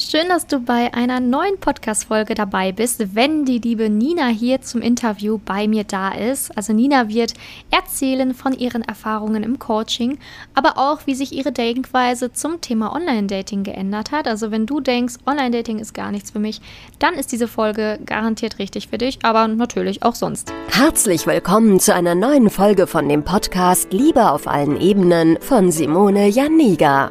Schön, dass du bei einer neuen Podcast-Folge dabei bist, wenn die liebe Nina hier zum Interview bei mir da ist. Also Nina wird erzählen von ihren Erfahrungen im Coaching, aber auch, wie sich ihre Denkweise zum Thema Online-Dating geändert hat. Also wenn du denkst, Online-Dating ist gar nichts für mich, dann ist diese Folge garantiert richtig für dich, aber natürlich auch sonst. Herzlich willkommen zu einer neuen Folge von dem Podcast Liebe auf allen Ebenen von Simone Janiga.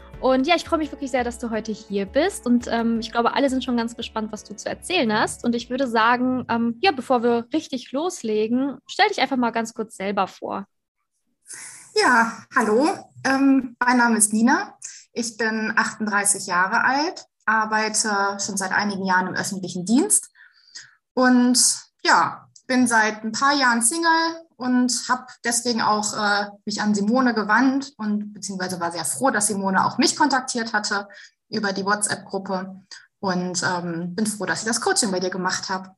Und ja, ich freue mich wirklich sehr, dass du heute hier bist. Und ähm, ich glaube, alle sind schon ganz gespannt, was du zu erzählen hast. Und ich würde sagen, ähm, ja, bevor wir richtig loslegen, stell dich einfach mal ganz kurz selber vor. Ja, hallo. Ähm, mein Name ist Nina. Ich bin 38 Jahre alt, arbeite schon seit einigen Jahren im öffentlichen Dienst und ja, bin seit ein paar Jahren Single, und habe deswegen auch äh, mich an Simone gewandt und beziehungsweise war sehr froh, dass Simone auch mich kontaktiert hatte über die WhatsApp-Gruppe und ähm, bin froh, dass ich das Coaching bei dir gemacht habe.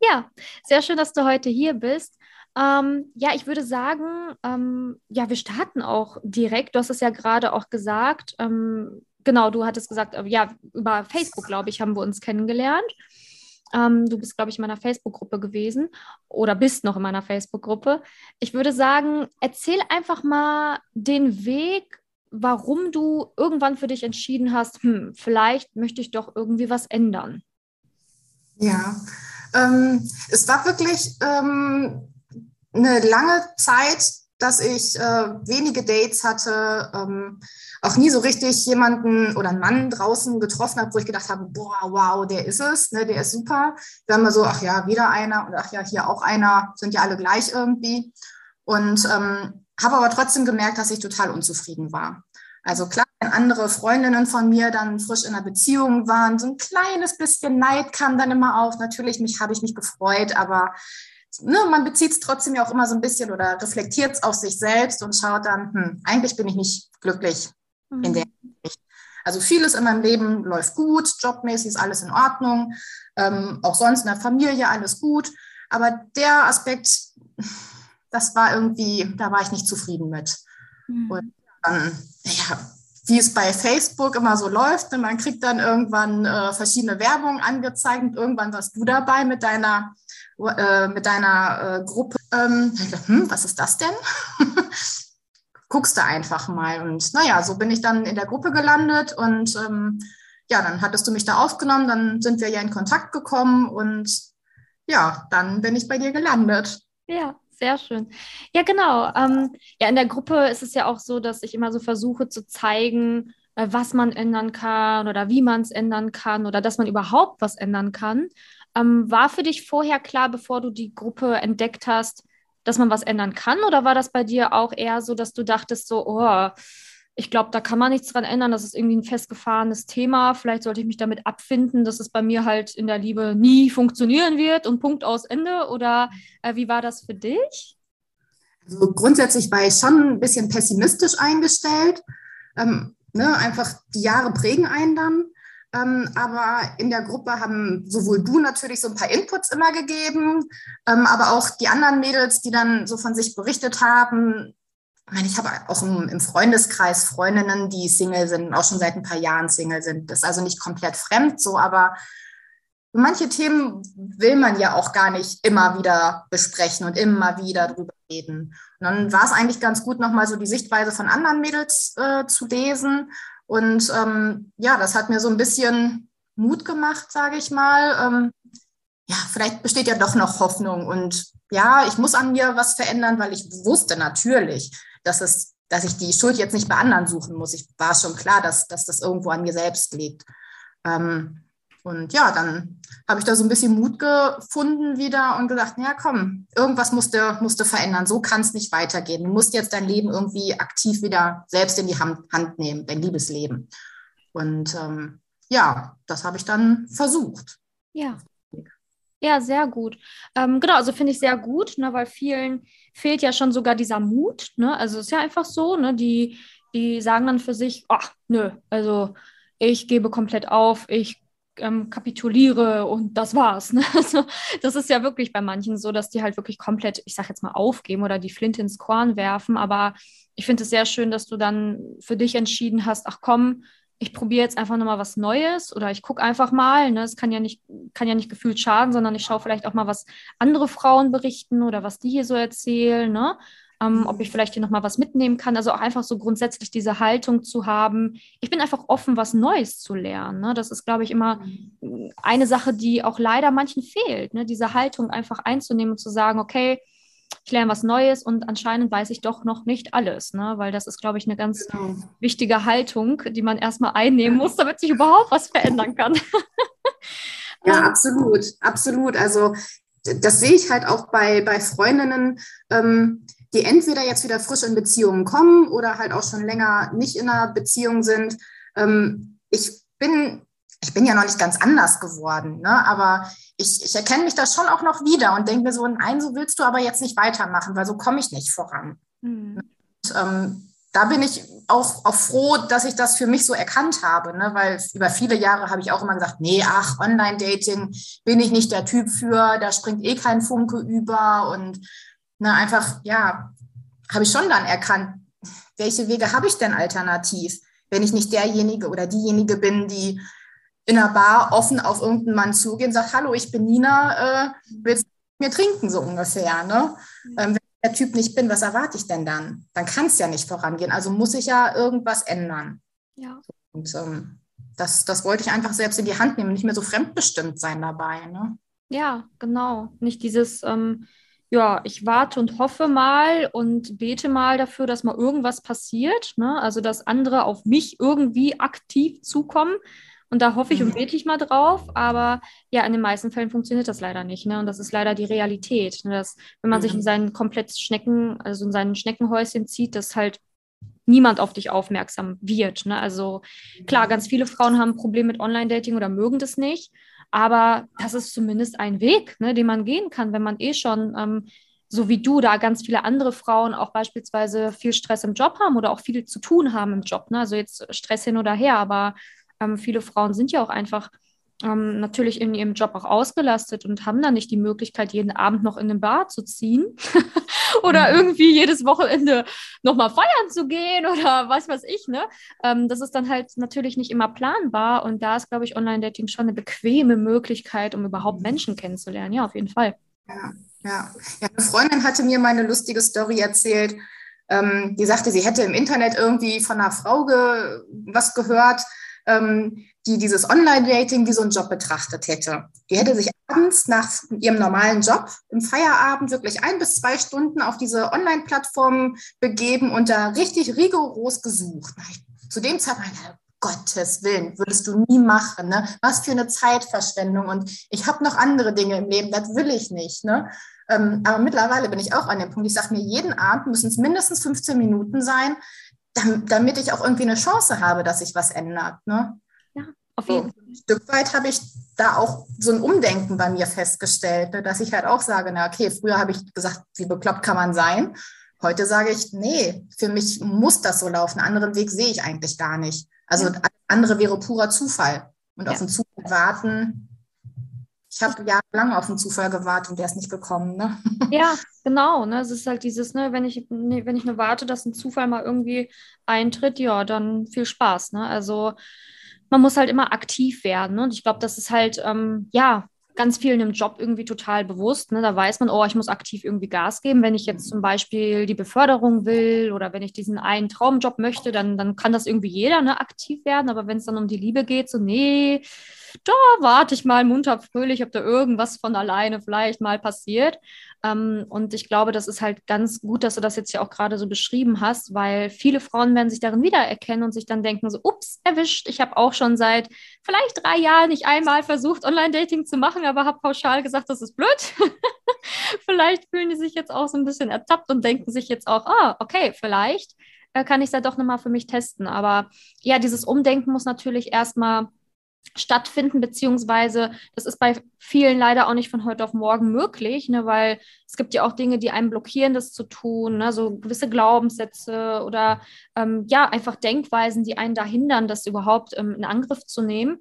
Ja, sehr schön, dass du heute hier bist. Ähm, ja, ich würde sagen, ähm, ja, wir starten auch direkt. Du hast es ja gerade auch gesagt. Ähm, genau, du hattest gesagt, äh, ja, über Facebook, glaube ich, haben wir uns kennengelernt. Ähm, du bist, glaube ich, in meiner Facebook-Gruppe gewesen oder bist noch in meiner Facebook-Gruppe. Ich würde sagen, erzähl einfach mal den Weg, warum du irgendwann für dich entschieden hast, hm, vielleicht möchte ich doch irgendwie was ändern. Ja, ähm, es war wirklich ähm, eine lange Zeit, dass ich äh, wenige Dates hatte, ähm, auch nie so richtig jemanden oder einen Mann draußen getroffen habe, wo ich gedacht habe, boah, wow, der ist es, ne, der ist super. Dann mal so, ach ja, wieder einer und ach ja, hier auch einer, sind ja alle gleich irgendwie. Und ähm, habe aber trotzdem gemerkt, dass ich total unzufrieden war. Also klar, wenn andere Freundinnen von mir dann frisch in einer Beziehung waren, so ein kleines bisschen Neid kam dann immer auf. Natürlich mich habe ich mich gefreut, aber ne, man bezieht es trotzdem ja auch immer so ein bisschen oder reflektiert es auf sich selbst und schaut dann, hm, eigentlich bin ich nicht glücklich mhm. in der Hinsicht. Also vieles in meinem Leben läuft gut, jobmäßig ist alles in Ordnung, ähm, auch sonst in der Familie alles gut. Aber der Aspekt, das war irgendwie, da war ich nicht zufrieden mit. Mhm. Und dann, ja, wie es bei Facebook immer so läuft, man kriegt dann irgendwann äh, verschiedene Werbung angezeigt und irgendwann warst du dabei mit deiner, äh, mit deiner äh, Gruppe. Ähm, hm, was ist das denn? guckst du einfach mal. Und naja, so bin ich dann in der Gruppe gelandet und ähm, ja, dann hattest du mich da aufgenommen, dann sind wir ja in Kontakt gekommen und ja, dann bin ich bei dir gelandet. Ja, sehr schön. Ja, genau. Ähm, ja, in der Gruppe ist es ja auch so, dass ich immer so versuche zu zeigen, äh, was man ändern kann oder wie man es ändern kann oder dass man überhaupt was ändern kann. Ähm, war für dich vorher klar, bevor du die Gruppe entdeckt hast, dass man was ändern kann? Oder war das bei dir auch eher so, dass du dachtest, so, oh, ich glaube, da kann man nichts dran ändern, das ist irgendwie ein festgefahrenes Thema, vielleicht sollte ich mich damit abfinden, dass es bei mir halt in der Liebe nie funktionieren wird und Punkt aus Ende? Oder äh, wie war das für dich? Also grundsätzlich war ich schon ein bisschen pessimistisch eingestellt. Ähm, ne, einfach die Jahre prägen einen dann. Ähm, aber in der Gruppe haben sowohl du natürlich so ein paar Inputs immer gegeben, ähm, aber auch die anderen Mädels, die dann so von sich berichtet haben. Ich meine, ich habe auch im, im, Freundeskreis Freundinnen, die Single sind, auch schon seit ein paar Jahren Single sind. Das ist also nicht komplett fremd so, aber manche Themen will man ja auch gar nicht immer wieder besprechen und immer wieder drüber reden. Und dann war es eigentlich ganz gut, nochmal so die Sichtweise von anderen Mädels äh, zu lesen und ähm, ja, das hat mir so ein bisschen Mut gemacht, sage ich mal. Ähm, ja, vielleicht besteht ja doch noch Hoffnung und ja, ich muss an mir was verändern, weil ich wusste natürlich, dass es, dass ich die Schuld jetzt nicht bei anderen suchen muss. Ich war schon klar, dass, dass das irgendwo an mir selbst liegt. Ähm, und ja, dann habe ich da so ein bisschen Mut gefunden wieder und gedacht, ja komm, irgendwas musste, musste verändern. So kann es nicht weitergehen. Du musst jetzt dein Leben irgendwie aktiv wieder selbst in die Hand, Hand nehmen, dein Liebesleben. Und ähm, ja, das habe ich dann versucht. Ja. Ja, sehr gut. Ähm, genau, also finde ich sehr gut, ne, weil vielen fehlt ja schon sogar dieser Mut. Ne? Also es ist ja einfach so, ne, die, die sagen dann für sich, ach, nö, also ich gebe komplett auf, ich ähm, kapituliere und das war's. Ne? Also, das ist ja wirklich bei manchen so, dass die halt wirklich komplett, ich sag jetzt mal, aufgeben oder die Flinte ins Korn werfen. Aber ich finde es sehr schön, dass du dann für dich entschieden hast, ach komm, ich probiere jetzt einfach nochmal was Neues oder ich gucke einfach mal. Ne? Es kann ja nicht, kann ja nicht gefühlt schaden, sondern ich schaue vielleicht auch mal, was andere Frauen berichten oder was die hier so erzählen. Ne? Ähm, ob ich vielleicht hier nochmal was mitnehmen kann. Also auch einfach so grundsätzlich diese Haltung zu haben. Ich bin einfach offen, was Neues zu lernen. Ne? Das ist, glaube ich, immer eine Sache, die auch leider manchen fehlt. Ne? Diese Haltung einfach einzunehmen und zu sagen, okay, ich lerne was Neues und anscheinend weiß ich doch noch nicht alles, ne? weil das ist, glaube ich, eine ganz genau. wichtige Haltung, die man erstmal einnehmen muss, damit sich überhaupt was verändern kann. ja, absolut, absolut. Also das sehe ich halt auch bei, bei Freundinnen. Ähm, die entweder jetzt wieder frisch in Beziehungen kommen oder halt auch schon länger nicht in einer Beziehung sind. Ähm, ich bin ich bin ja noch nicht ganz anders geworden, ne? aber ich, ich erkenne mich da schon auch noch wieder und denke mir so, nein, so willst du aber jetzt nicht weitermachen, weil so komme ich nicht voran. Mhm. Und, ähm, da bin ich auch, auch froh, dass ich das für mich so erkannt habe, ne? weil über viele Jahre habe ich auch immer gesagt, nee, ach, Online-Dating bin ich nicht der Typ für, da springt eh kein Funke über und ne, einfach, ja, habe ich schon dann erkannt, welche Wege habe ich denn alternativ, wenn ich nicht derjenige oder diejenige bin, die in einer Bar offen auf irgendeinen Mann zugehen und sagt, hallo, ich bin Nina, äh, willst du mir trinken, so ungefähr. Ne? Ähm, wenn ich der Typ nicht bin, was erwarte ich denn dann? Dann kann es ja nicht vorangehen. Also muss ich ja irgendwas ändern. Ja. Und ähm, das, das wollte ich einfach selbst in die Hand nehmen, nicht mehr so fremdbestimmt sein dabei. Ne? Ja, genau. Nicht dieses, ähm, ja, ich warte und hoffe mal und bete mal dafür, dass mal irgendwas passiert. Ne? Also, dass andere auf mich irgendwie aktiv zukommen. Und da hoffe ich und mhm. bete ich mal drauf. Aber ja, in den meisten Fällen funktioniert das leider nicht. Ne? Und das ist leider die Realität. Ne? Dass, wenn man sich in seinen komplett Schnecken, also in seinen Schneckenhäuschen zieht, dass halt niemand auf dich aufmerksam wird. Ne? Also klar, ganz viele Frauen haben ein Problem mit Online-Dating oder mögen das nicht. Aber das ist zumindest ein Weg, ne, den man gehen kann, wenn man eh schon, ähm, so wie du, da ganz viele andere Frauen auch beispielsweise viel Stress im Job haben oder auch viel zu tun haben im Job. Ne? Also jetzt Stress hin oder her, aber ähm, viele Frauen sind ja auch einfach ähm, natürlich in ihrem Job auch ausgelastet und haben dann nicht die Möglichkeit, jeden Abend noch in den Bar zu ziehen oder mhm. irgendwie jedes Wochenende nochmal feiern zu gehen oder was weiß ich, ne? Ähm, das ist dann halt natürlich nicht immer planbar und da ist, glaube ich, Online-Dating schon eine bequeme Möglichkeit, um überhaupt mhm. Menschen kennenzulernen. Ja, auf jeden Fall. Ja, ja. ja eine Freundin hatte mir meine lustige Story erzählt. Ähm, die sagte, sie hätte im Internet irgendwie von einer Frau ge was gehört, ähm, die dieses Online-Dating wie so einen Job betrachtet hätte. Die hätte sich abends nach ihrem normalen Job im Feierabend wirklich ein bis zwei Stunden auf diese Online-Plattform begeben und da richtig rigoros gesucht. Zu dem Zeitpunkt, Gottes Willen, würdest du nie machen. Ne? Was für eine Zeitverschwendung. Und ich habe noch andere Dinge im Leben, das will ich nicht. Ne? Ähm, aber mittlerweile bin ich auch an dem Punkt, ich sage mir, jeden Abend müssen es mindestens 15 Minuten sein, damit ich auch irgendwie eine Chance habe, dass sich was ändert. Ne? Ja, auf jeden Fall. So, ein Stück weit habe ich da auch so ein Umdenken bei mir festgestellt, ne, dass ich halt auch sage, na okay, früher habe ich gesagt, wie bekloppt kann man sein? Heute sage ich, nee, für mich muss das so laufen. Einen anderen Weg sehe ich eigentlich gar nicht. Also ja. andere wäre purer Zufall. Und ja. auf den Zufall warten, ich habe jahrelang auf den Zufall gewartet und der ist nicht gekommen. Ne? Ja, genau. Ne? Es ist halt dieses, ne, wenn ich, ne, wenn ich nur warte, dass ein Zufall mal irgendwie eintritt, ja, dann viel Spaß. Ne? Also man muss halt immer aktiv werden. Ne? Und ich glaube, das ist halt, ähm, ja, ganz vielen im Job irgendwie total bewusst. Ne? Da weiß man, oh, ich muss aktiv irgendwie Gas geben. Wenn ich jetzt zum Beispiel die Beförderung will oder wenn ich diesen einen Traumjob möchte, dann, dann kann das irgendwie jeder ne, aktiv werden. Aber wenn es dann um die Liebe geht, so, nee, da warte ich mal munter fröhlich, ob da irgendwas von alleine vielleicht mal passiert. Ähm, und ich glaube, das ist halt ganz gut, dass du das jetzt ja auch gerade so beschrieben hast, weil viele Frauen werden sich darin wiedererkennen und sich dann denken so, ups, erwischt, ich habe auch schon seit vielleicht drei Jahren nicht einmal versucht, Online-Dating zu machen, aber habe pauschal gesagt, das ist blöd. vielleicht fühlen die sich jetzt auch so ein bisschen ertappt und denken sich jetzt auch, ah, okay, vielleicht äh, kann ich es ja doch nochmal für mich testen. Aber ja, dieses Umdenken muss natürlich erstmal stattfinden, beziehungsweise das ist bei vielen leider auch nicht von heute auf morgen möglich, ne, weil es gibt ja auch Dinge, die einen blockieren, das zu tun, ne, so gewisse Glaubenssätze oder ähm, ja, einfach Denkweisen, die einen da hindern, das überhaupt ähm, in Angriff zu nehmen.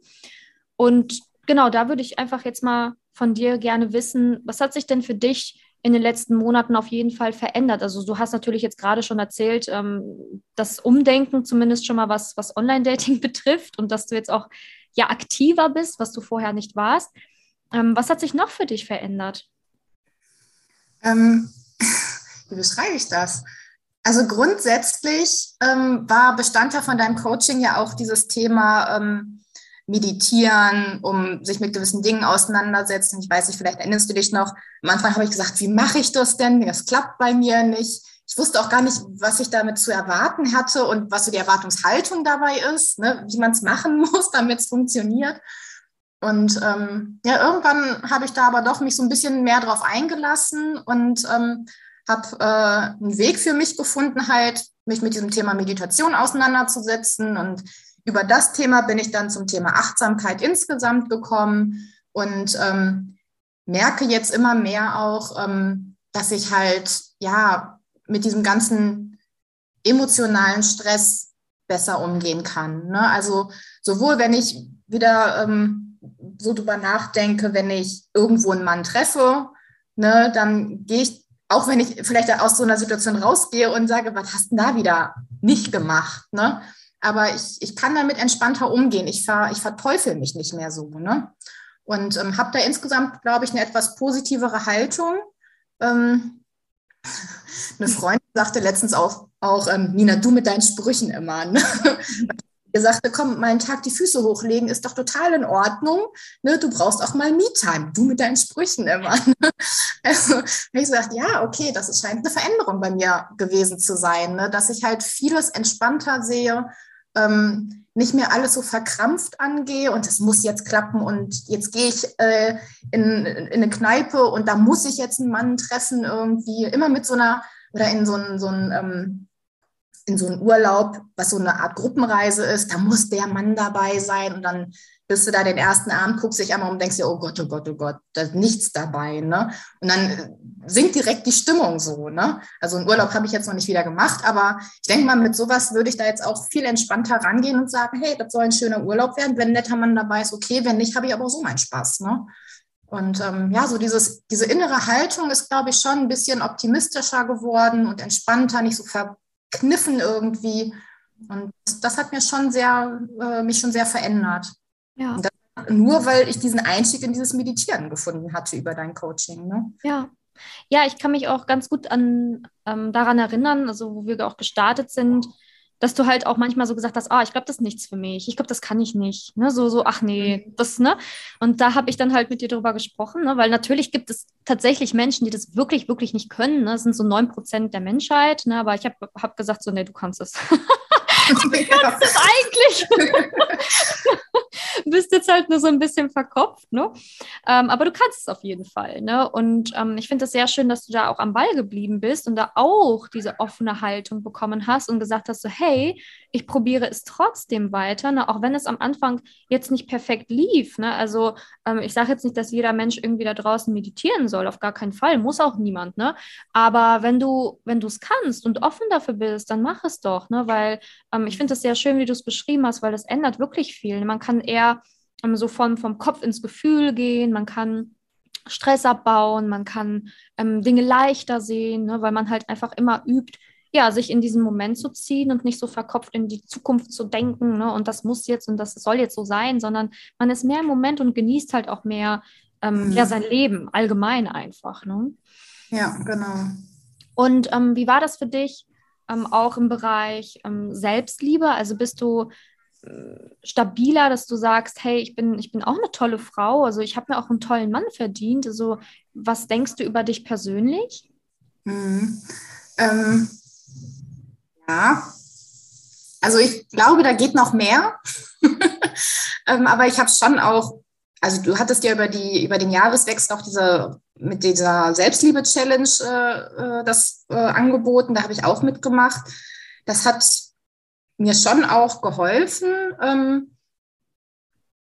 Und genau, da würde ich einfach jetzt mal von dir gerne wissen, was hat sich denn für dich in den letzten Monaten auf jeden Fall verändert? Also du hast natürlich jetzt gerade schon erzählt, ähm, das Umdenken zumindest schon mal was, was Online-Dating betrifft und dass du jetzt auch ja aktiver bist, was du vorher nicht warst. Ähm, was hat sich noch für dich verändert? Ähm, wie beschreibe ich das? Also grundsätzlich ähm, war Bestandteil von deinem Coaching ja auch dieses Thema ähm, Meditieren, um sich mit gewissen Dingen auseinandersetzen. Ich weiß nicht, vielleicht erinnerst du dich noch, am Anfang habe ich gesagt, wie mache ich das denn? Das klappt bei mir nicht. Ich wusste auch gar nicht, was ich damit zu erwarten hatte und was so die Erwartungshaltung dabei ist, ne? wie man es machen muss, damit es funktioniert. Und ähm, ja, irgendwann habe ich da aber doch mich so ein bisschen mehr drauf eingelassen und ähm, habe äh, einen Weg für mich gefunden, halt mich mit diesem Thema Meditation auseinanderzusetzen. Und über das Thema bin ich dann zum Thema Achtsamkeit insgesamt gekommen und ähm, merke jetzt immer mehr auch, ähm, dass ich halt ja mit diesem ganzen emotionalen Stress besser umgehen kann. Ne? Also sowohl wenn ich wieder ähm, so drüber nachdenke, wenn ich irgendwo einen Mann treffe, ne, dann gehe ich, auch wenn ich vielleicht aus so einer Situation rausgehe und sage, was hast du da wieder nicht gemacht? Ne? Aber ich, ich kann damit entspannter umgehen. Ich, ver, ich verteufel mich nicht mehr so. Ne? Und ähm, habe da insgesamt, glaube ich, eine etwas positivere Haltung. Ähm, eine Freundin sagte letztens auch, auch ähm, Nina, du mit deinen Sprüchen immer. Ne? Ihr sagte, komm, mal einen Tag die Füße hochlegen ist doch total in Ordnung. Ne? Du brauchst auch mal Me-Time. Du mit deinen Sprüchen immer. Ne? Also ich gesagt, ja, okay, das scheint eine Veränderung bei mir gewesen zu sein, ne? dass ich halt vieles entspannter sehe, ähm, nicht mehr alles so verkrampft angehe und es muss jetzt klappen und jetzt gehe ich äh, in, in eine Kneipe und da muss ich jetzt einen Mann treffen irgendwie, immer mit so einer oder in so einen, so einen, ähm, in so einen Urlaub, was so eine Art Gruppenreise ist, da muss der Mann dabei sein und dann bist du da den ersten Abend, guckst dich einmal um und denkst dir, oh Gott, oh Gott, oh Gott, da ist nichts dabei. Ne? Und dann äh, sinkt direkt die Stimmung so. Ne? Also einen Urlaub habe ich jetzt noch nicht wieder gemacht, aber ich denke mal, mit sowas würde ich da jetzt auch viel entspannter rangehen und sagen, hey, das soll ein schöner Urlaub werden. Wenn ein netter Mann dabei ist, okay, wenn nicht, habe ich aber so meinen Spaß. Ne? Und ähm, ja, so dieses, diese innere Haltung ist, glaube ich, schon ein bisschen optimistischer geworden und entspannter, nicht so verkniffen irgendwie. Und das hat mir schon sehr, äh, mich schon sehr verändert. Ja. Nur weil ich diesen Einstieg in dieses Meditieren gefunden hatte über dein Coaching. Ne? Ja. Ja, ich kann mich auch ganz gut an, ähm, daran erinnern, also wo wir auch gestartet sind, dass du halt auch manchmal so gesagt hast, ah, ich glaube, das ist nichts für mich. Ich glaube, das kann ich nicht. Ne? So, so, ach nee, mhm. das, ne? Und da habe ich dann halt mit dir darüber gesprochen, ne? weil natürlich gibt es tatsächlich Menschen, die das wirklich, wirklich nicht können. Ne? Das sind so neun Prozent der Menschheit, ne? aber ich habe hab gesagt, so, nee, du kannst es. du kannst es eigentlich. bist jetzt halt nur so ein bisschen verkopft, ne? Ähm, aber du kannst es auf jeden Fall, ne? Und ähm, ich finde es sehr schön, dass du da auch am Ball geblieben bist und da auch diese offene Haltung bekommen hast und gesagt hast, so, hey, ich probiere es trotzdem weiter, ne? auch wenn es am Anfang jetzt nicht perfekt lief. Ne? Also ähm, ich sage jetzt nicht, dass jeder Mensch irgendwie da draußen meditieren soll, auf gar keinen Fall, muss auch niemand. Ne? Aber wenn du, wenn du es kannst und offen dafür bist, dann mach es doch, ne? weil ähm, ich finde es sehr schön, wie du es beschrieben hast, weil das ändert wirklich viel. Man kann eher ähm, so von, vom Kopf ins Gefühl gehen, man kann Stress abbauen, man kann ähm, Dinge leichter sehen, ne, weil man halt einfach immer übt, ja, sich in diesen Moment zu ziehen und nicht so verkopft in die Zukunft zu denken, ne, und das muss jetzt und das soll jetzt so sein, sondern man ist mehr im Moment und genießt halt auch mehr ähm, mhm. ja, sein Leben allgemein einfach. Ne? Ja, genau. Und ähm, wie war das für dich ähm, auch im Bereich ähm, Selbstliebe? Also bist du stabiler, dass du sagst, hey, ich bin, ich bin auch eine tolle Frau, also ich habe mir auch einen tollen Mann verdient. Also, was denkst du über dich persönlich? Mhm. Ähm, ja, also ich glaube, da geht noch mehr. ähm, aber ich habe schon auch, also du hattest ja über die über den Jahreswechsel auch diese mit dieser Selbstliebe-Challenge äh, äh, das äh, angeboten. Da habe ich auch mitgemacht. Das hat mir schon auch geholfen, ähm,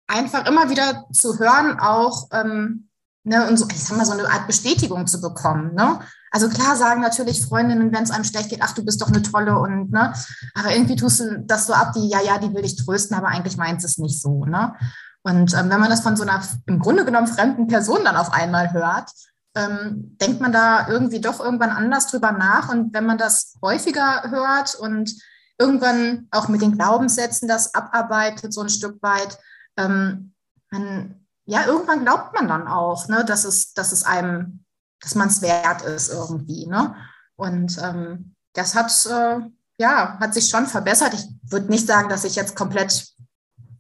einfach immer wieder zu hören, auch ähm, ne, und so, ich sag mal, so eine Art Bestätigung zu bekommen. Ne? Also klar sagen natürlich Freundinnen, wenn es einem schlecht geht, ach, du bist doch eine tolle und ne, aber irgendwie tust du das so ab, die, ja, ja, die will dich trösten, aber eigentlich meint es nicht so, ne? Und ähm, wenn man das von so einer im Grunde genommen fremden Person dann auf einmal hört, ähm, denkt man da irgendwie doch irgendwann anders drüber nach. Und wenn man das häufiger hört und irgendwann auch mit den Glaubenssätzen das abarbeitet, so ein Stück weit, ähm, man, ja, irgendwann glaubt man dann auch, ne, dass es, dass es einem dass man es wert ist irgendwie. Ne? Und ähm, das hat, äh, ja, hat sich schon verbessert. Ich würde nicht sagen, dass ich jetzt komplett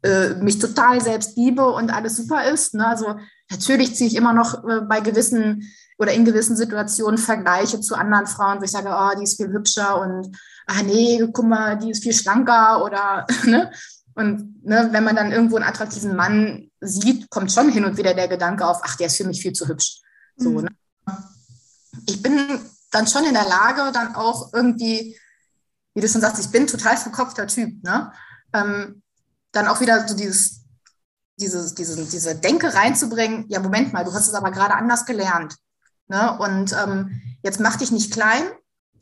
äh, mich total selbst liebe und alles super ist. Ne? Also natürlich ziehe ich immer noch äh, bei gewissen oder in gewissen Situationen Vergleiche zu anderen Frauen, wo ich sage, oh, die ist viel hübscher und ah nee, guck mal, die ist viel schlanker oder ne? Und ne, wenn man dann irgendwo einen attraktiven Mann sieht, kommt schon hin und wieder der Gedanke auf, ach, der ist für mich viel zu hübsch. So, mhm. ne? Ich bin dann schon in der Lage, dann auch irgendwie, wie du schon sagst, ich bin total verkopfter Typ, ne? Ähm, dann auch wieder so dieses, dieses, diese, diese Denke reinzubringen, ja, Moment mal, du hast es aber gerade anders gelernt. Ne? Und ähm, jetzt mach dich nicht klein,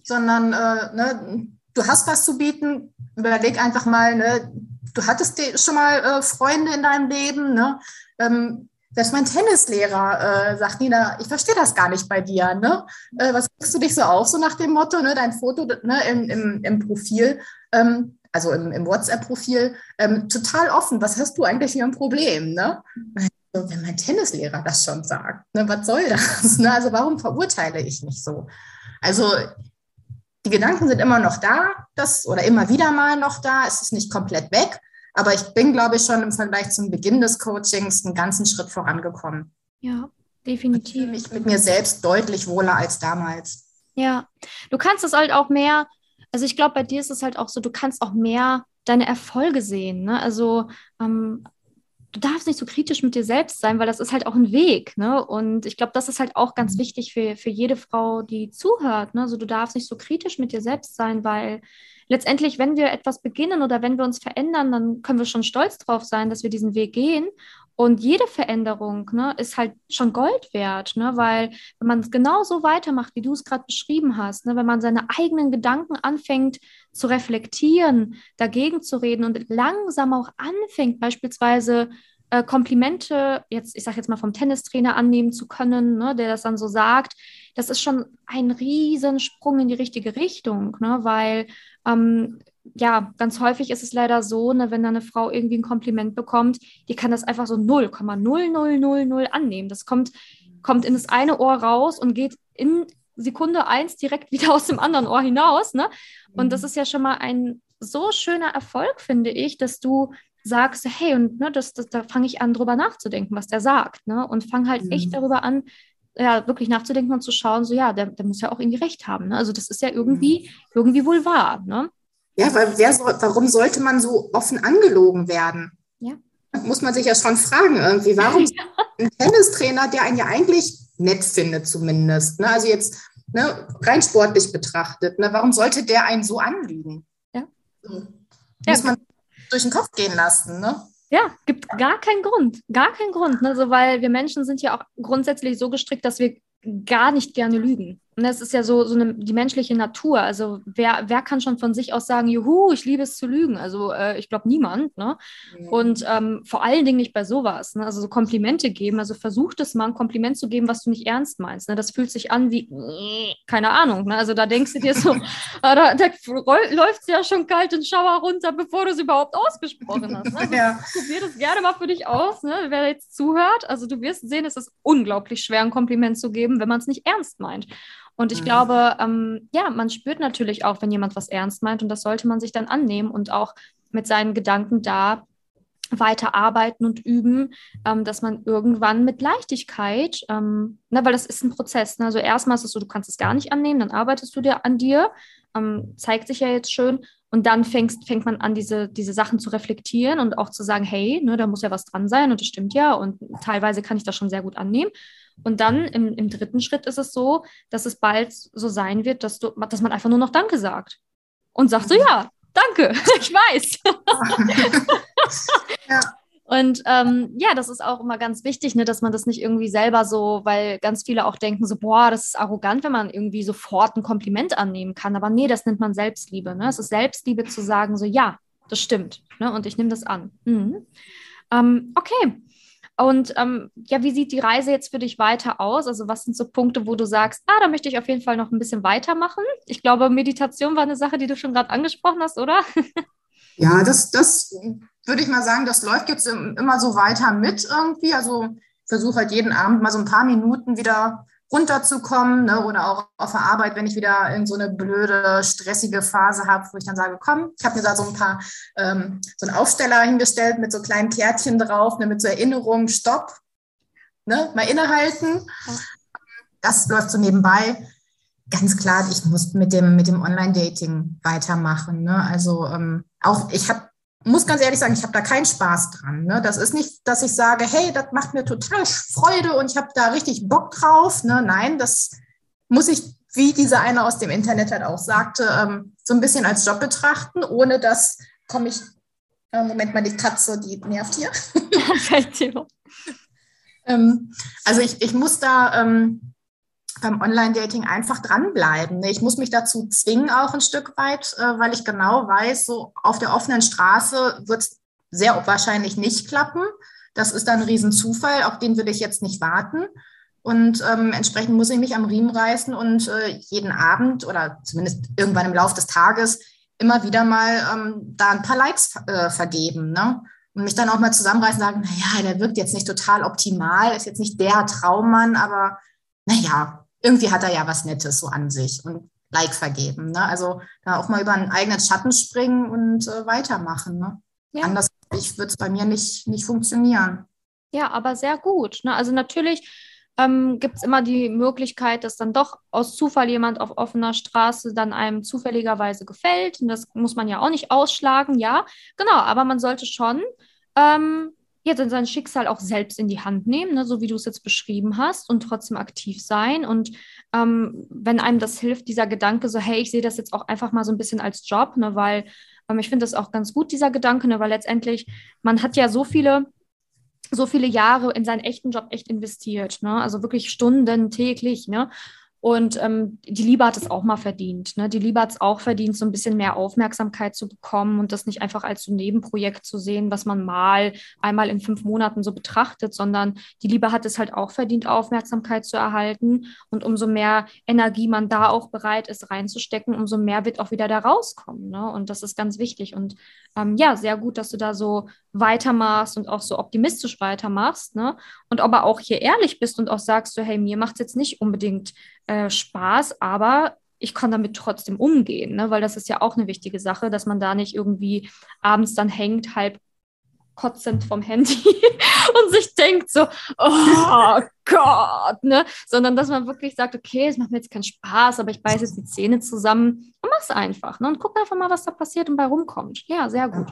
sondern äh, ne, du hast was zu bieten, überleg einfach mal, ne, du hattest schon mal äh, Freunde in deinem Leben, ne? Ähm, selbst mein Tennislehrer äh, sagt, Nina, ich verstehe das gar nicht bei dir. Ne? Äh, was kriegst du dich so auf, so nach dem Motto, ne? dein Foto ne, im, im, im Profil, ähm, also im, im WhatsApp-Profil, ähm, total offen. Was hast du eigentlich für ein Problem? Ne? Also, wenn mein Tennislehrer das schon sagt, ne, was soll das? Ne? Also warum verurteile ich mich so? Also die Gedanken sind immer noch da, das oder immer wieder mal noch da, es ist nicht komplett weg. Aber ich bin, glaube ich, schon im Vergleich zum Beginn des Coachings einen ganzen Schritt vorangekommen. Ja, definitiv. Ich mit mir selbst deutlich wohler als damals. Ja, du kannst es halt auch mehr, also ich glaube, bei dir ist es halt auch so, du kannst auch mehr deine Erfolge sehen. Ne? Also ähm, du darfst nicht so kritisch mit dir selbst sein, weil das ist halt auch ein Weg. Ne? Und ich glaube, das ist halt auch ganz mhm. wichtig für, für jede Frau, die zuhört. Ne? Also du darfst nicht so kritisch mit dir selbst sein, weil letztendlich, wenn wir etwas beginnen oder wenn wir uns verändern, dann können wir schon stolz drauf sein, dass wir diesen Weg gehen. Und jede Veränderung ne, ist halt schon Gold wert, ne? weil wenn man es genau so weitermacht, wie du es gerade beschrieben hast, ne, wenn man seine eigenen Gedanken anfängt zu reflektieren, dagegen zu reden und langsam auch anfängt, beispielsweise äh, Komplimente, jetzt, ich sage jetzt mal vom Tennistrainer annehmen zu können, ne, der das dann so sagt, das ist schon ein Riesensprung in die richtige Richtung, ne, weil ähm, ja, ganz häufig ist es leider so, ne, wenn da eine Frau irgendwie ein Kompliment bekommt, die kann das einfach so 0,0000 annehmen. Das kommt, kommt in das eine Ohr raus und geht in Sekunde eins direkt wieder aus dem anderen Ohr hinaus. Ne? Und das mhm. ist ja schon mal ein so schöner Erfolg, finde ich, dass du sagst, hey, und ne, das, das, da fange ich an, drüber nachzudenken, was der sagt. Ne? Und fange halt mhm. echt darüber an, ja, wirklich nachzudenken und zu schauen, so ja, der, der muss ja auch irgendwie recht haben. Ne? Also das ist ja irgendwie, mhm. irgendwie wohl wahr. Ne? Ja, weil wer soll, warum sollte man so offen angelogen werden? Ja. muss man sich ja schon fragen irgendwie, warum ja. ein Tennistrainer, der einen ja eigentlich nett findet zumindest, ne? also jetzt ne, rein sportlich betrachtet, ne? warum sollte der einen so anlügen? Ja. So. Muss man durch den Kopf gehen lassen, ne? Ja, gibt gar keinen Grund, gar keinen Grund, ne? so, weil wir Menschen sind ja auch grundsätzlich so gestrickt, dass wir gar nicht gerne lügen. Und das ist ja so, so eine, die menschliche Natur. Also wer, wer kann schon von sich aus sagen, juhu, ich liebe es zu lügen? Also äh, ich glaube niemand. Ne? Mhm. Und ähm, vor allen Dingen nicht bei sowas. Ne? Also so Komplimente geben. Also versuch es mal, ein Kompliment zu geben, was du nicht ernst meinst. Ne? Das fühlt sich an wie, keine Ahnung. Ne? Also da denkst du dir so, ah, da, da läuft es ja schon kalt den Schauer runter, bevor du es überhaupt ausgesprochen hast. Ne? Also, ja. Probier das gerne mal für dich aus, ne? wer jetzt zuhört. Also du wirst sehen, es ist unglaublich schwer, ein Kompliment zu geben, wenn man es nicht ernst meint. Und ich mhm. glaube, ähm, ja, man spürt natürlich auch, wenn jemand was ernst meint und das sollte man sich dann annehmen und auch mit seinen Gedanken da weiter arbeiten und üben, ähm, dass man irgendwann mit Leichtigkeit, ähm, ne, weil das ist ein Prozess. Ne? Also erstmal ist es so, du kannst es gar nicht annehmen, dann arbeitest du dir an dir, ähm, zeigt sich ja jetzt schön. Und dann fängst, fängt man an, diese, diese Sachen zu reflektieren und auch zu sagen, hey, ne, da muss ja was dran sein und das stimmt ja. Und teilweise kann ich das schon sehr gut annehmen. Und dann im, im dritten Schritt ist es so, dass es bald so sein wird, dass, du, dass man einfach nur noch Danke sagt. Und sagt so, mhm. ja, danke, ich weiß. ja. Und ähm, ja, das ist auch immer ganz wichtig, ne, dass man das nicht irgendwie selber so, weil ganz viele auch denken so, boah, das ist arrogant, wenn man irgendwie sofort ein Kompliment annehmen kann. Aber nee, das nennt man Selbstliebe. Ne? Es ist Selbstliebe zu sagen, so ja, das stimmt. Ne? Und ich nehme das an. Mhm. Ähm, okay. Und ähm, ja, wie sieht die Reise jetzt für dich weiter aus? Also was sind so Punkte, wo du sagst, ah, da möchte ich auf jeden Fall noch ein bisschen weitermachen? Ich glaube, Meditation war eine Sache, die du schon gerade angesprochen hast, oder? Ja, das, das würde ich mal sagen, das läuft jetzt immer so weiter mit irgendwie. Also versuche halt jeden Abend mal so ein paar Minuten wieder runterzukommen ne? oder auch auf der Arbeit, wenn ich wieder in so eine blöde, stressige Phase habe, wo ich dann sage, komm, ich habe mir da so ein paar, ähm, so einen Aufsteller hingestellt mit so kleinen Kärtchen drauf, ne? mit so Erinnerungen, Stopp, ne? mal innehalten. Das läuft so nebenbei. Ganz klar, ich muss mit dem, mit dem Online-Dating weitermachen. Ne? Also ähm, auch ich habe muss ganz ehrlich sagen, ich habe da keinen Spaß dran. Ne? Das ist nicht, dass ich sage, hey, das macht mir total Freude und ich habe da richtig Bock drauf. Ne? Nein, das muss ich, wie dieser eine aus dem Internet halt auch sagte, ähm, so ein bisschen als Job betrachten, ohne dass komme ich, äh, Moment mal, die Katze, die nervt hier. ähm, also ich, ich muss da ähm, beim Online-Dating einfach dranbleiben. Ne? Ich muss mich dazu zwingen, auch ein Stück weit, äh, weil ich genau weiß, so auf der offenen Straße wird es sehr wahrscheinlich nicht klappen. Das ist dann ein Riesenzufall, auf den will ich jetzt nicht warten. Und ähm, entsprechend muss ich mich am Riemen reißen und äh, jeden Abend oder zumindest irgendwann im Laufe des Tages immer wieder mal ähm, da ein paar Likes äh, vergeben. Ne? Und mich dann auch mal zusammenreißen und sagen, naja, der wirkt jetzt nicht total optimal, ist jetzt nicht der Traummann, aber naja, irgendwie hat er ja was Nettes so an sich und Like vergeben. Ne? Also da auch mal über einen eigenen Schatten springen und äh, weitermachen. Ne? Ja. Anders wird es bei mir nicht, nicht funktionieren. Ja, aber sehr gut. Ne? Also natürlich ähm, gibt es immer die Möglichkeit, dass dann doch aus Zufall jemand auf offener Straße dann einem zufälligerweise gefällt. Und das muss man ja auch nicht ausschlagen, ja. Genau, aber man sollte schon ähm, ja, dann sein Schicksal auch selbst in die Hand nehmen, ne, so wie du es jetzt beschrieben hast, und trotzdem aktiv sein. Und ähm, wenn einem das hilft, dieser Gedanke, so, hey, ich sehe das jetzt auch einfach mal so ein bisschen als Job, ne, weil ähm, ich finde das auch ganz gut, dieser Gedanke, ne, weil letztendlich, man hat ja so viele so viele Jahre in seinen echten Job echt investiert, ne? Also wirklich Stunden täglich, ne? Und ähm, die Liebe hat es auch mal verdient. Ne? Die Liebe hat es auch verdient, so ein bisschen mehr Aufmerksamkeit zu bekommen und das nicht einfach als so ein Nebenprojekt zu sehen, was man mal einmal in fünf Monaten so betrachtet, sondern die Liebe hat es halt auch verdient, Aufmerksamkeit zu erhalten. Und umso mehr Energie man da auch bereit ist reinzustecken, umso mehr wird auch wieder da rauskommen. Ne? Und das ist ganz wichtig. Und ähm, ja, sehr gut, dass du da so weitermachst und auch so optimistisch weitermachst. Ne? Und aber auch hier ehrlich bist und auch sagst so, hey, mir macht es jetzt nicht unbedingt äh, Spaß, aber ich kann damit trotzdem umgehen, ne? weil das ist ja auch eine wichtige Sache, dass man da nicht irgendwie abends dann hängt, halb kotzend vom Handy und sich denkt so, oh Gott, ne? Sondern dass man wirklich sagt, okay, es macht mir jetzt keinen Spaß, aber ich beiße jetzt die Zähne zusammen und mach's einfach, ne? Und guck einfach mal, was da passiert und bei rumkommt. Ja, sehr gut.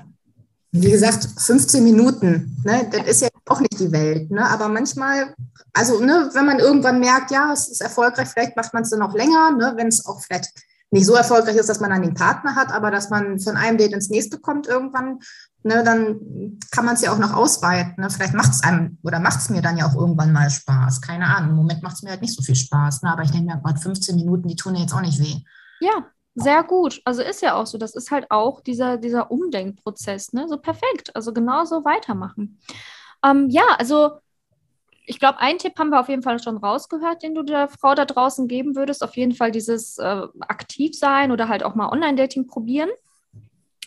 Wie gesagt, 15 Minuten, ne? Das ist ja auch nicht die Welt, ne? Aber manchmal also ne, wenn man irgendwann merkt, ja, es ist erfolgreich, vielleicht macht man es dann auch länger, ne, wenn es auch vielleicht nicht so erfolgreich ist, dass man dann den Partner hat, aber dass man von einem Date ins nächste kommt irgendwann, ne, dann kann man es ja auch noch ausweiten. Ne? Vielleicht macht es einem oder macht es mir dann ja auch irgendwann mal Spaß. Keine Ahnung. Im Moment macht es mir halt nicht so viel Spaß. Ne? Aber ich denke mir, Gott, 15 Minuten, die tun ja jetzt auch nicht weh. Ja, sehr gut. Also ist ja auch so. Das ist halt auch dieser, dieser Umdenkprozess. Ne? So perfekt. Also genauso weitermachen. Ähm, ja, also ich glaube, einen Tipp haben wir auf jeden Fall schon rausgehört, den du der Frau da draußen geben würdest. Auf jeden Fall dieses äh, aktiv sein oder halt auch mal Online-Dating probieren.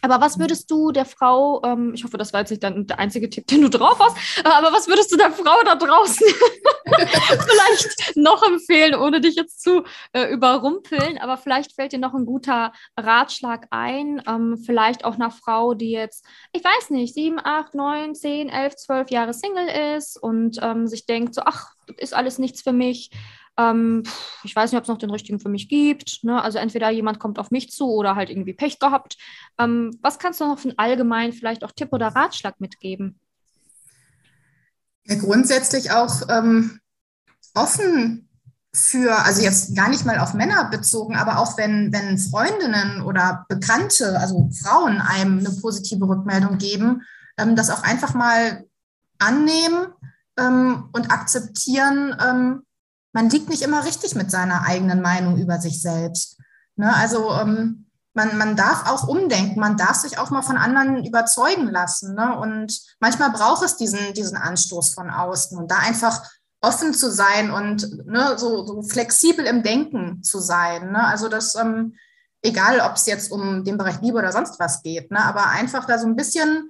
Aber was würdest du der Frau, ähm, ich hoffe, das war jetzt nicht dann der einzige Tipp, den du drauf hast, aber was würdest du der Frau da draußen vielleicht noch empfehlen, ohne dich jetzt zu äh, überrumpeln? Aber vielleicht fällt dir noch ein guter Ratschlag ein, ähm, vielleicht auch einer Frau, die jetzt, ich weiß nicht, sieben, acht, neun, zehn, elf, zwölf Jahre Single ist und ähm, sich denkt so, ach, ist alles nichts für mich. Ähm, ich weiß nicht, ob es noch den richtigen für mich gibt. Ne? Also entweder jemand kommt auf mich zu oder halt irgendwie Pech gehabt. Ähm, was kannst du noch für einen allgemeinen vielleicht auch Tipp oder Ratschlag mitgeben? Ja, grundsätzlich auch ähm, offen für, also jetzt gar nicht mal auf Männer bezogen, aber auch wenn, wenn Freundinnen oder Bekannte, also Frauen einem eine positive Rückmeldung geben, ähm, das auch einfach mal annehmen ähm, und akzeptieren, ähm, man liegt nicht immer richtig mit seiner eigenen Meinung über sich selbst. Ne? Also ähm, man, man darf auch umdenken, man darf sich auch mal von anderen überzeugen lassen. Ne? Und manchmal braucht es diesen, diesen Anstoß von außen und da einfach offen zu sein und ne, so, so flexibel im Denken zu sein. Ne? Also das, ähm, egal ob es jetzt um den Bereich Liebe oder sonst was geht, ne? aber einfach da so ein bisschen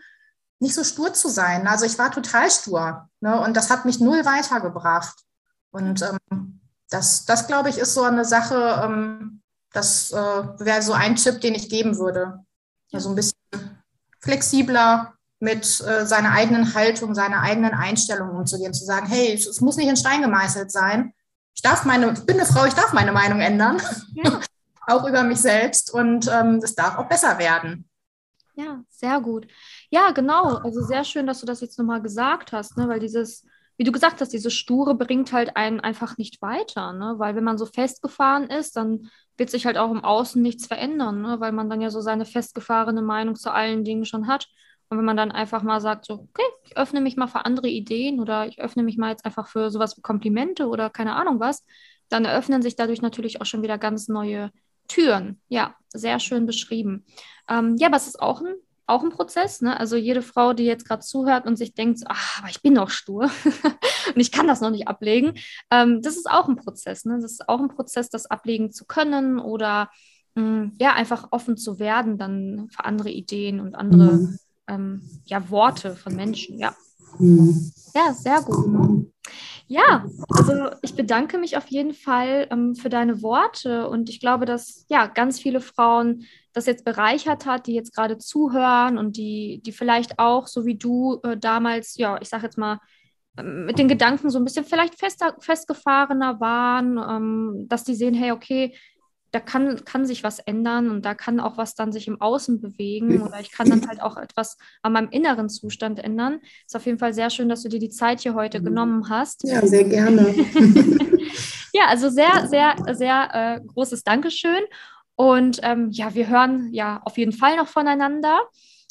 nicht so stur zu sein. Also ich war total stur ne? und das hat mich null weitergebracht. Und ähm, das, das glaube ich, ist so eine Sache, ähm, das äh, wäre so ein Tipp, den ich geben würde. Also ein bisschen flexibler mit äh, seiner eigenen Haltung, seiner eigenen Einstellung umzugehen, zu sagen, hey, es, muss nicht in Stein gemeißelt sein. Ich darf meine, ich bin eine Frau, ich darf meine Meinung ändern. Ja. auch über mich selbst und ähm, es darf auch besser werden. Ja, sehr gut. Ja, genau. Also sehr schön, dass du das jetzt nochmal gesagt hast, ne? weil dieses wie du gesagt hast, diese Sture bringt halt einen einfach nicht weiter, ne? Weil wenn man so festgefahren ist, dann wird sich halt auch im Außen nichts verändern, ne? Weil man dann ja so seine festgefahrene Meinung zu allen Dingen schon hat. Und wenn man dann einfach mal sagt, so, okay, ich öffne mich mal für andere Ideen oder ich öffne mich mal jetzt einfach für sowas wie Komplimente oder keine Ahnung was, dann eröffnen sich dadurch natürlich auch schon wieder ganz neue Türen. Ja, sehr schön beschrieben. Ähm, ja, es ist auch ein auch ein Prozess. Ne? Also jede Frau, die jetzt gerade zuhört und sich denkt, ach, aber ich bin doch stur und ich kann das noch nicht ablegen, ähm, das ist auch ein Prozess. Ne? Das ist auch ein Prozess, das ablegen zu können oder mh, mm, ja, einfach offen zu werden dann für andere Ideen und andere mhm. ähm, ja, Worte von Menschen. Ja. Mhm. Ja, sehr gut. Ja, also ich bedanke mich auf jeden Fall ähm, für deine Worte und ich glaube, dass ja ganz viele Frauen das jetzt bereichert hat, die jetzt gerade zuhören und die, die vielleicht auch, so wie du äh, damals, ja, ich sage jetzt mal, ähm, mit den Gedanken so ein bisschen vielleicht fester, festgefahrener waren, ähm, dass die sehen, hey, okay, da kann, kann sich was ändern und da kann auch was dann sich im Außen bewegen oder ich kann dann halt auch etwas an meinem inneren Zustand ändern. Ist auf jeden Fall sehr schön, dass du dir die Zeit hier heute genommen hast. Ja, sehr gerne. ja, also sehr, sehr, sehr äh, großes Dankeschön. Und ähm, ja, wir hören ja auf jeden Fall noch voneinander.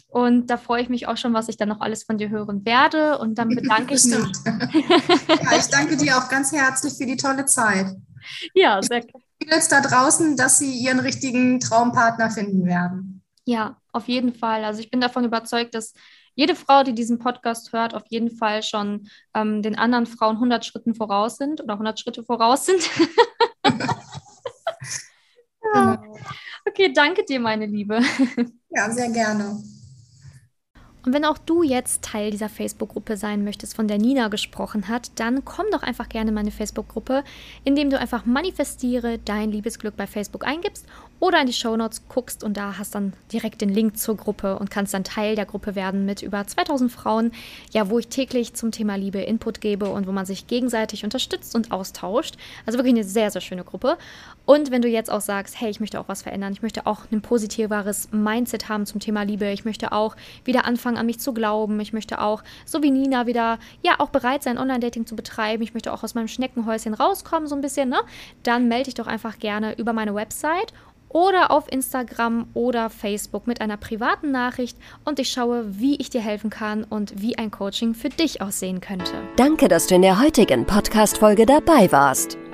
Und da freue ich mich auch schon, was ich dann noch alles von dir hören werde. Und dann bedanke ich mich. ja, ich danke dir auch ganz herzlich für die tolle Zeit. Ja, sehr gerne jetzt da draußen, dass sie ihren richtigen Traumpartner finden werden. Ja, auf jeden Fall. Also ich bin davon überzeugt, dass jede Frau, die diesen Podcast hört, auf jeden Fall schon ähm, den anderen Frauen 100 Schritten voraus sind oder 100 Schritte voraus sind. ja. Genau. Okay, danke dir, meine Liebe. Ja, sehr gerne. Und wenn auch du jetzt Teil dieser Facebook-Gruppe sein möchtest, von der Nina gesprochen hat, dann komm doch einfach gerne in meine Facebook-Gruppe, indem du einfach manifestiere dein Liebesglück bei Facebook eingibst oder in die Shownotes guckst und da hast dann direkt den Link zur Gruppe und kannst dann Teil der Gruppe werden mit über 2000 Frauen, ja, wo ich täglich zum Thema Liebe Input gebe und wo man sich gegenseitig unterstützt und austauscht. Also wirklich eine sehr, sehr schöne Gruppe. Und wenn du jetzt auch sagst, hey, ich möchte auch was verändern, ich möchte auch ein positiveres Mindset haben zum Thema Liebe, ich möchte auch wieder anfangen, an mich zu glauben, ich möchte auch, so wie Nina, wieder, ja, auch bereit sein, Online-Dating zu betreiben, ich möchte auch aus meinem Schneckenhäuschen rauskommen, so ein bisschen, ne? Dann melde dich doch einfach gerne über meine Website oder auf Instagram oder Facebook mit einer privaten Nachricht und ich schaue, wie ich dir helfen kann und wie ein Coaching für dich aussehen könnte. Danke, dass du in der heutigen Podcast-Folge dabei warst.